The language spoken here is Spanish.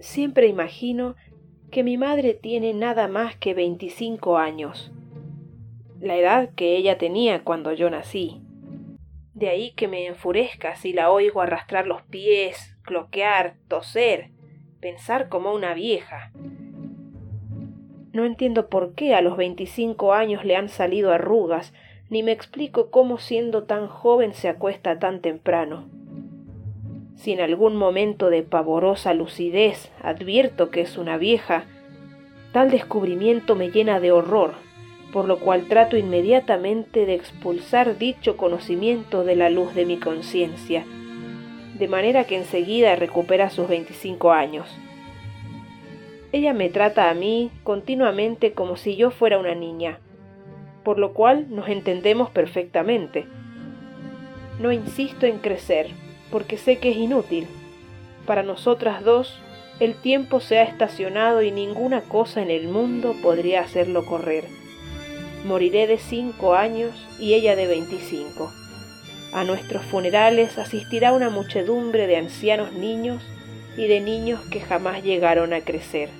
Siempre imagino que mi madre tiene nada más que veinticinco años, la edad que ella tenía cuando yo nací. De ahí que me enfurezca si la oigo arrastrar los pies, cloquear, toser, pensar como una vieja. No entiendo por qué a los veinticinco años le han salido arrugas, ni me explico cómo siendo tan joven se acuesta tan temprano. Si en algún momento de pavorosa lucidez advierto que es una vieja, tal descubrimiento me llena de horror, por lo cual trato inmediatamente de expulsar dicho conocimiento de la luz de mi conciencia, de manera que enseguida recupera sus veinticinco años. Ella me trata a mí continuamente como si yo fuera una niña, por lo cual nos entendemos perfectamente. No insisto en crecer, porque sé que es inútil. Para nosotras dos, el tiempo se ha estacionado y ninguna cosa en el mundo podría hacerlo correr. Moriré de cinco años y ella de veinticinco. A nuestros funerales asistirá una muchedumbre de ancianos niños y de niños que jamás llegaron a crecer.